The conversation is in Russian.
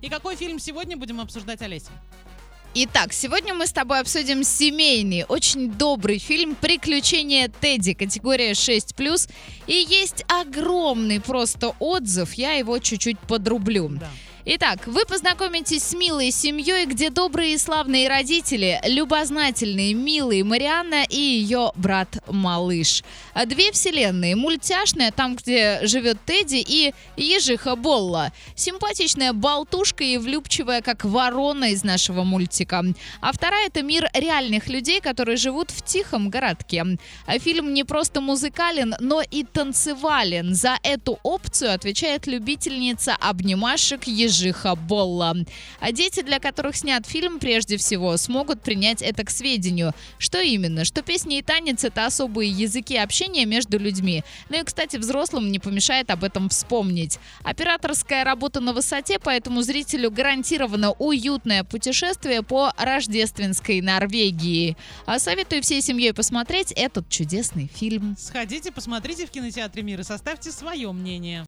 И какой фильм сегодня будем обсуждать, Олеся? Итак, сегодня мы с тобой обсудим семейный, очень добрый фильм «Приключения Тедди», категория 6+. И есть огромный просто отзыв, я его чуть-чуть подрублю. Да. Итак, вы познакомитесь с милой семьей, где добрые и славные родители, любознательные, милые Марианна и ее брат-малыш. А Две вселенные. Мультяшная, там, где живет Тедди, и ежиха Болла. Симпатичная болтушка и влюбчивая, как ворона из нашего мультика. А вторая — это мир реальных людей, которые живут в тихом городке. А Фильм не просто музыкален, но и танцевален. За эту опцию отвечает любительница обнимашек ежиха Болла. А дети, для которых снят фильм, прежде всего, смогут принять это к сведению. Что именно? Что песни и танец — это особые языки общения между людьми. Ну и, кстати, взрослым не помешает об этом вспомнить. Операторская работа на высоте, поэтому зрителю гарантировано уютное путешествие по рождественской Норвегии. А советую всей семьей посмотреть этот чудесный фильм. Сходите, посмотрите в кинотеатре «Мир» и составьте свое мнение.